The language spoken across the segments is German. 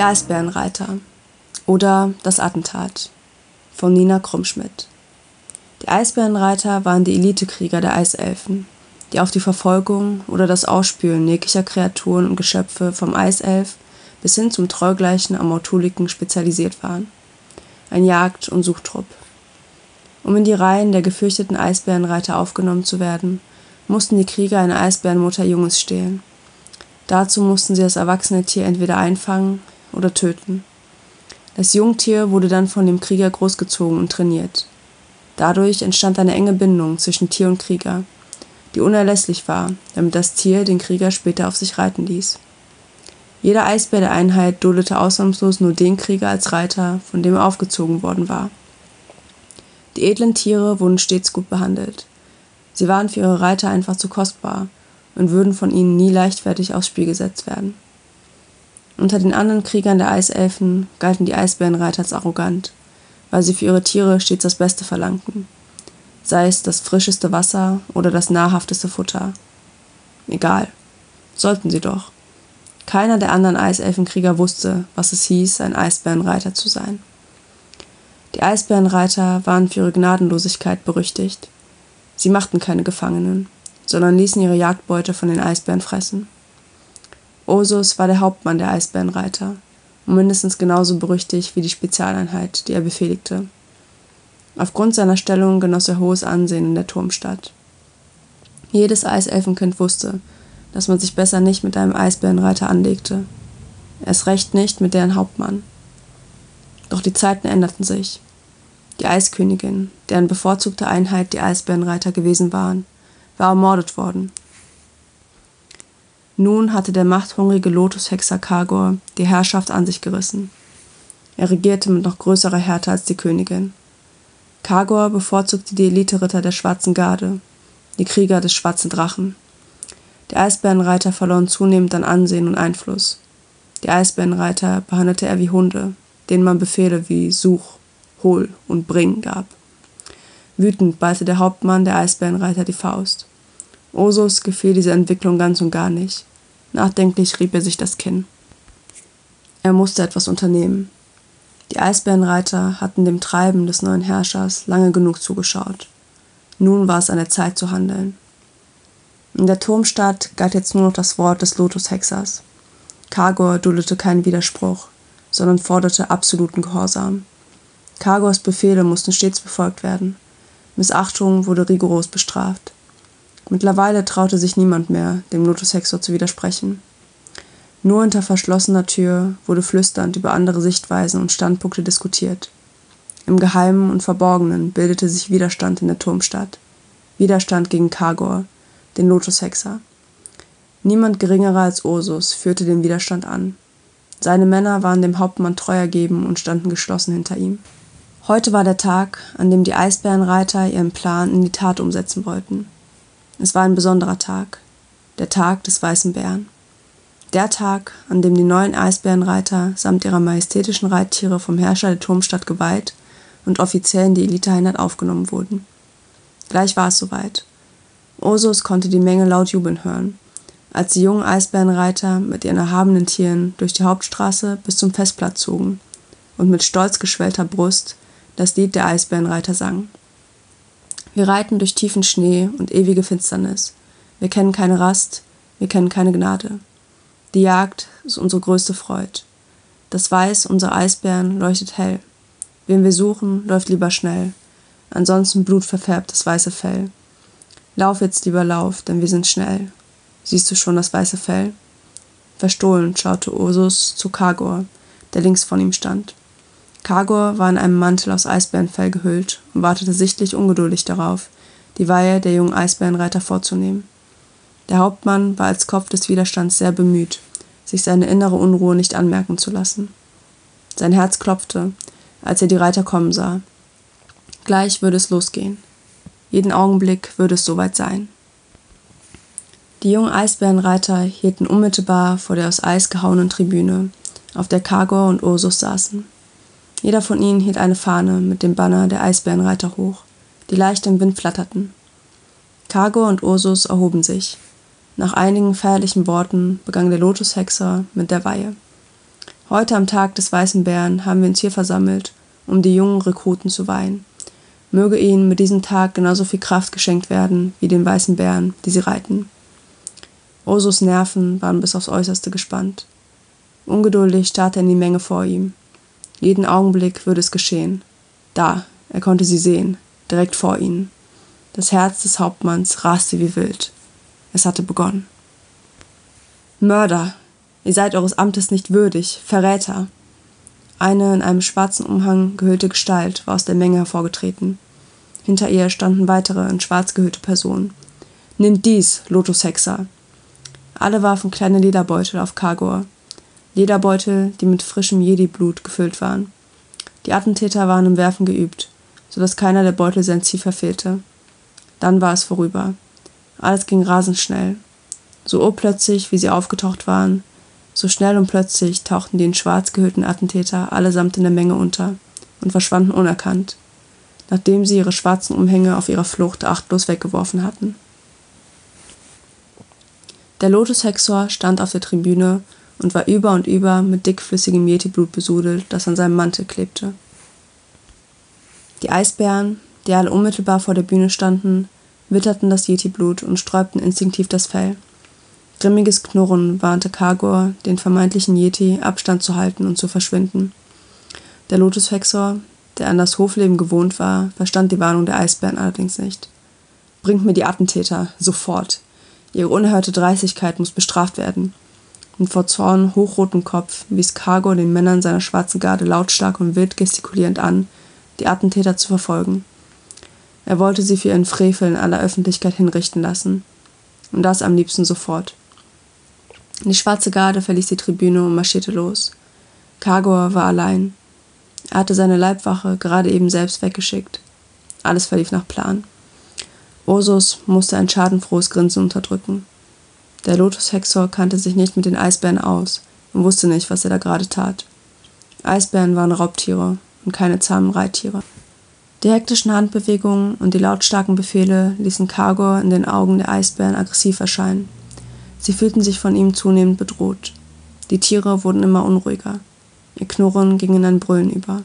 Die Eisbärenreiter oder Das Attentat von Nina Krummschmidt. Die Eisbärenreiter waren die Elitekrieger der Eiselfen, die auf die Verfolgung oder das Ausspülen jeglicher Kreaturen und Geschöpfe vom Eiself bis hin zum treugleichen Amortuliken spezialisiert waren. Ein Jagd- und Suchtrupp. Um in die Reihen der gefürchteten Eisbärenreiter aufgenommen zu werden, mussten die Krieger eine Eisbärenmutter Junges stehlen. Dazu mussten sie das erwachsene Tier entweder einfangen oder töten. Das Jungtier wurde dann von dem Krieger großgezogen und trainiert. Dadurch entstand eine enge Bindung zwischen Tier und Krieger, die unerlässlich war, damit das Tier den Krieger später auf sich reiten ließ. Jeder Eisbär der Einheit duldete ausnahmslos nur den Krieger als Reiter, von dem er aufgezogen worden war. Die edlen Tiere wurden stets gut behandelt. Sie waren für ihre Reiter einfach zu kostbar und würden von ihnen nie leichtfertig aufs Spiel gesetzt werden. Unter den anderen Kriegern der Eiselfen galten die Eisbärenreiter als arrogant, weil sie für ihre Tiere stets das Beste verlangten, sei es das frischeste Wasser oder das nahrhafteste Futter. Egal, sollten sie doch. Keiner der anderen Eiselfenkrieger wusste, was es hieß, ein Eisbärenreiter zu sein. Die Eisbärenreiter waren für ihre Gnadenlosigkeit berüchtigt. Sie machten keine Gefangenen, sondern ließen ihre Jagdbeute von den Eisbären fressen. Ursus war der Hauptmann der Eisbärenreiter und mindestens genauso berüchtigt wie die Spezialeinheit, die er befehligte. Aufgrund seiner Stellung genoss er hohes Ansehen in der Turmstadt. Jedes Eiselfenkind wusste, dass man sich besser nicht mit einem Eisbärenreiter anlegte. Erst recht nicht mit deren Hauptmann. Doch die Zeiten änderten sich. Die Eiskönigin, deren bevorzugte Einheit die Eisbärenreiter gewesen waren, war ermordet worden nun hatte der machthungrige Lotushexer Kagor die Herrschaft an sich gerissen. Er regierte mit noch größerer Härte als die Königin. Kagor bevorzugte die Elite-Ritter der Schwarzen Garde, die Krieger des Schwarzen Drachen. Die Eisbärenreiter verloren zunehmend an Ansehen und Einfluss. Die Eisbärenreiter behandelte er wie Hunde, denen man Befehle wie Such, Hol und Bring gab. Wütend ballte der Hauptmann der Eisbärenreiter die Faust. Osus gefiel diese Entwicklung ganz und gar nicht. Nachdenklich rieb er sich das Kinn. Er musste etwas unternehmen. Die Eisbärenreiter hatten dem Treiben des neuen Herrschers lange genug zugeschaut. Nun war es an der Zeit zu handeln. In der Turmstadt galt jetzt nur noch das Wort des Lotushexers. Kagor duldete keinen Widerspruch, sondern forderte absoluten Gehorsam. Kagors Befehle mussten stets befolgt werden. Missachtung wurde rigoros bestraft. Mittlerweile traute sich niemand mehr, dem Lotus Hexor zu widersprechen. Nur hinter verschlossener Tür wurde flüsternd über andere Sichtweisen und Standpunkte diskutiert. Im Geheimen und Verborgenen bildete sich Widerstand in der Turmstadt. Widerstand gegen Kagor, den Lotushexer. Niemand geringerer als Ursus führte den Widerstand an. Seine Männer waren dem Hauptmann treu ergeben und standen geschlossen hinter ihm. Heute war der Tag, an dem die Eisbärenreiter ihren Plan in die Tat umsetzen wollten. Es war ein besonderer Tag, der Tag des weißen Bären. Der Tag, an dem die neuen Eisbärenreiter samt ihrer majestätischen Reittiere vom Herrscher der Turmstadt geweiht und offiziell in die Eliteeinheit aufgenommen wurden. Gleich war es soweit. Ursus konnte die Menge laut jubeln hören, als die jungen Eisbärenreiter mit ihren erhabenen Tieren durch die Hauptstraße bis zum Festplatz zogen und mit stolz geschwellter Brust das Lied der Eisbärenreiter sangen. Wir reiten durch tiefen Schnee und ewige Finsternis. Wir kennen keine Rast, wir kennen keine Gnade. Die Jagd ist unsere größte Freud. Das Weiß unserer Eisbären leuchtet hell. Wen wir suchen, läuft lieber schnell. Ansonsten blutverfärbt das weiße Fell. Lauf jetzt lieber lauf, denn wir sind schnell. Siehst du schon das weiße Fell? Verstohlen schaute Ursus zu Kagor, der links von ihm stand. Kagor war in einem Mantel aus Eisbärenfell gehüllt und wartete sichtlich ungeduldig darauf, die Weihe der jungen Eisbärenreiter vorzunehmen. Der Hauptmann war als Kopf des Widerstands sehr bemüht, sich seine innere Unruhe nicht anmerken zu lassen. Sein Herz klopfte, als er die Reiter kommen sah. Gleich würde es losgehen. Jeden Augenblick würde es soweit sein. Die jungen Eisbärenreiter hielten unmittelbar vor der aus Eis gehauenen Tribüne, auf der Kagor und Ursus saßen. Jeder von ihnen hielt eine Fahne mit dem Banner der Eisbärenreiter hoch, die leicht im Wind flatterten. Cargo und Ursus erhoben sich. Nach einigen feierlichen Worten begann der Lotushexer mit der Weihe. Heute am Tag des Weißen Bären haben wir uns hier versammelt, um die jungen Rekruten zu weihen. Möge ihnen mit diesem Tag genauso viel Kraft geschenkt werden wie den weißen Bären, die sie reiten. Osos Nerven waren bis aufs Äußerste gespannt. Ungeduldig starrte er in die Menge vor ihm. Jeden Augenblick würde es geschehen. Da, er konnte sie sehen, direkt vor ihnen. Das Herz des Hauptmanns raste wie wild. Es hatte begonnen. Mörder! Ihr seid eures Amtes nicht würdig, Verräter! Eine in einem schwarzen Umhang gehüllte Gestalt war aus der Menge hervorgetreten. Hinter ihr standen weitere in schwarz gehüllte Personen. Nimmt dies, Lotushexer! Alle warfen kleine Lederbeutel auf Kagor. Lederbeutel, die mit frischem Jedi-Blut gefüllt waren. Die Attentäter waren im Werfen geübt, so dass keiner der Beutel sein Ziel verfehlte. Dann war es vorüber. Alles ging rasend schnell. So urplötzlich, wie sie aufgetaucht waren, so schnell und plötzlich tauchten die in schwarz gehüllten Attentäter allesamt in der Menge unter und verschwanden unerkannt, nachdem sie ihre schwarzen Umhänge auf ihrer Flucht achtlos weggeworfen hatten. Der Lotushexor stand auf der Tribüne und war über und über mit dickflüssigem Yeti-Blut besudelt, das an seinem Mantel klebte. Die Eisbären, die alle unmittelbar vor der Bühne standen, witterten das Yeti-Blut und sträubten instinktiv das Fell. Grimmiges Knurren warnte Kagor, den vermeintlichen Yeti Abstand zu halten und zu verschwinden. Der Lotushexor, der an das Hofleben gewohnt war, verstand die Warnung der Eisbären allerdings nicht. Bringt mir die Attentäter, sofort. Ihre unerhörte Dreistigkeit muss bestraft werden. Und vor Zorn hochrotem Kopf wies Kagor den Männern seiner schwarzen Garde lautstark und wild gestikulierend an, die Attentäter zu verfolgen. Er wollte sie für ihren Frevel in aller Öffentlichkeit hinrichten lassen. Und das am liebsten sofort. Die schwarze Garde verließ die Tribüne und marschierte los. Kagor war allein. Er hatte seine Leibwache gerade eben selbst weggeschickt. Alles verlief nach Plan. Ursus musste ein schadenfrohes Grinsen unterdrücken. Der Lotushexor kannte sich nicht mit den Eisbären aus und wusste nicht, was er da gerade tat. Eisbären waren Raubtiere und keine zahmen Reittiere. Die hektischen Handbewegungen und die lautstarken Befehle ließen Kagor in den Augen der Eisbären aggressiv erscheinen. Sie fühlten sich von ihm zunehmend bedroht. Die Tiere wurden immer unruhiger. Ihr Knurren ging in ein Brüllen über.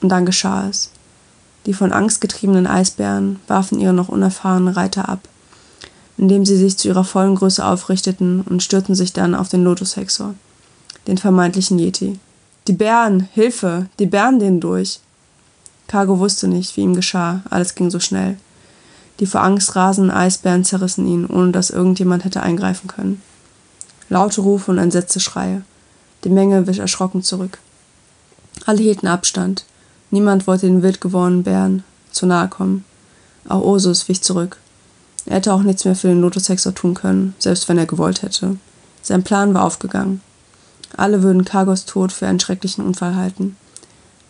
Und dann geschah es. Die von Angst getriebenen Eisbären warfen ihre noch unerfahrenen Reiter ab, indem sie sich zu ihrer vollen Größe aufrichteten und stürzen sich dann auf den Lotushexor, den vermeintlichen Yeti. Die Bären, Hilfe, die Bären denen durch. Cargo wusste nicht, wie ihm geschah, alles ging so schnell. Die vor Angst rasenden Eisbären zerrissen ihn, ohne dass irgendjemand hätte eingreifen können. Laute Rufe und entsetzte Schreie. Die Menge wich erschrocken zurück. Alle hielten Abstand. Niemand wollte den wild gewordenen Bären zu nahe kommen. Auch Ursus wich zurück. Er hätte auch nichts mehr für den Lotushexer tun können, selbst wenn er gewollt hätte. Sein Plan war aufgegangen. Alle würden Kagos Tod für einen schrecklichen Unfall halten.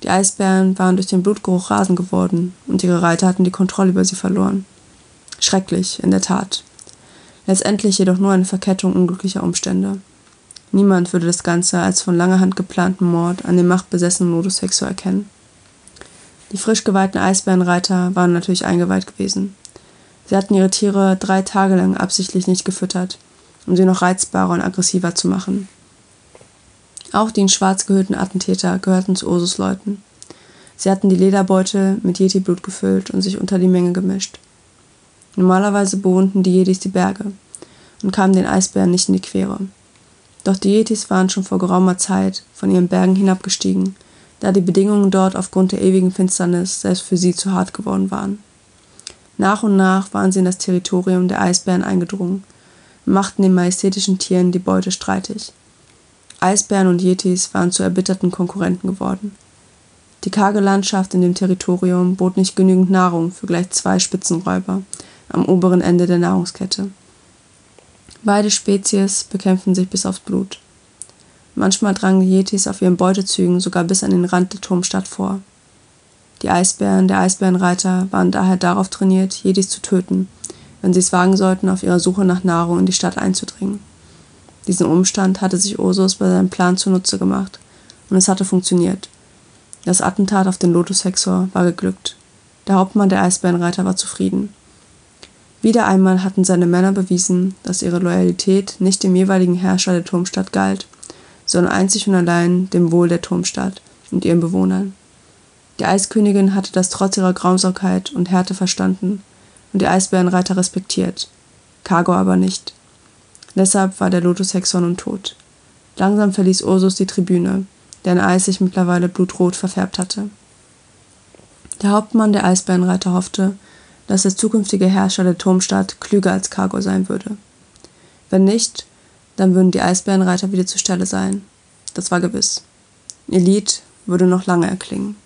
Die Eisbären waren durch den Blutgeruch rasend geworden und ihre Reiter hatten die Kontrolle über sie verloren. Schrecklich, in der Tat. Letztendlich jedoch nur eine Verkettung unglücklicher Umstände. Niemand würde das Ganze als von langer Hand geplanten Mord an dem machtbesessenen Hexo erkennen. Die frisch geweihten Eisbärenreiter waren natürlich eingeweiht gewesen. Sie hatten ihre Tiere drei Tage lang absichtlich nicht gefüttert, um sie noch reizbarer und aggressiver zu machen. Auch die in schwarz gehüllten Attentäter gehörten zu Ursus Leuten. Sie hatten die Lederbeutel mit Yeti-Blut gefüllt und sich unter die Menge gemischt. Normalerweise bewohnten die Jedis die Berge und kamen den Eisbären nicht in die Quere. Doch die Yetis waren schon vor geraumer Zeit von ihren Bergen hinabgestiegen, da die Bedingungen dort aufgrund der ewigen Finsternis selbst für sie zu hart geworden waren. Nach und nach waren sie in das Territorium der Eisbären eingedrungen machten den majestätischen Tieren die Beute streitig. Eisbären und Yetis waren zu erbitterten Konkurrenten geworden. Die karge Landschaft in dem Territorium bot nicht genügend Nahrung für gleich zwei Spitzenräuber, am oberen Ende der Nahrungskette. Beide Spezies bekämpften sich bis aufs Blut. Manchmal drangen die Yetis auf ihren Beutezügen sogar bis an den Rand der Turmstadt vor. Die Eisbären der Eisbärenreiter waren daher darauf trainiert, Jedis zu töten, wenn sie es wagen sollten, auf ihrer Suche nach Nahrung in die Stadt einzudringen. Diesen Umstand hatte sich Ursus bei seinem Plan zunutze gemacht, und es hatte funktioniert. Das Attentat auf den Lotushexor war geglückt. Der Hauptmann der Eisbärenreiter war zufrieden. Wieder einmal hatten seine Männer bewiesen, dass ihre Loyalität nicht dem jeweiligen Herrscher der Turmstadt galt, sondern einzig und allein dem Wohl der Turmstadt und ihren Bewohnern. Die Eiskönigin hatte das trotz ihrer Grausamkeit und Härte verstanden und die Eisbärenreiter respektiert, Cargo aber nicht. Deshalb war der Lotushexer nun tot. Langsam verließ Ursus die Tribüne, deren Eis sich mittlerweile blutrot verfärbt hatte. Der Hauptmann der Eisbärenreiter hoffte, dass der zukünftige Herrscher der Turmstadt klüger als Cargo sein würde. Wenn nicht, dann würden die Eisbärenreiter wieder zur Stelle sein. Das war gewiss. Ihr Lied würde noch lange erklingen.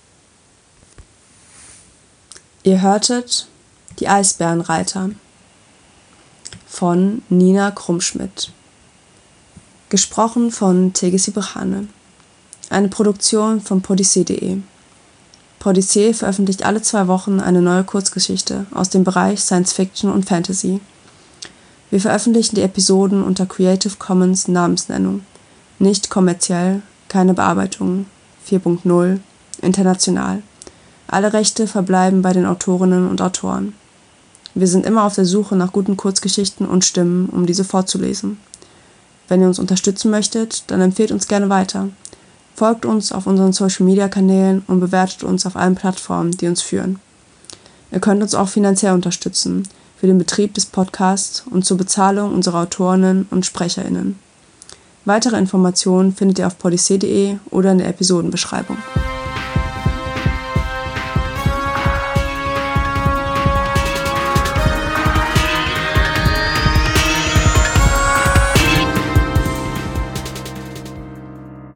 Ihr hörtet Die Eisbärenreiter von Nina Krummschmidt. Gesprochen von Tegesi Brechane. Eine Produktion von podyssee.de. Podyssee veröffentlicht alle zwei Wochen eine neue Kurzgeschichte aus dem Bereich Science Fiction und Fantasy. Wir veröffentlichen die Episoden unter Creative Commons Namensnennung. Nicht kommerziell, keine Bearbeitung. 4.0, international. Alle Rechte verbleiben bei den Autorinnen und Autoren. Wir sind immer auf der Suche nach guten Kurzgeschichten und Stimmen, um diese vorzulesen. Wenn ihr uns unterstützen möchtet, dann empfehlt uns gerne weiter. Folgt uns auf unseren Social-Media-Kanälen und bewertet uns auf allen Plattformen, die uns führen. Ihr könnt uns auch finanziell unterstützen für den Betrieb des Podcasts und zur Bezahlung unserer Autorinnen und SprecherInnen. Weitere Informationen findet ihr auf polyssee.de oder in der Episodenbeschreibung.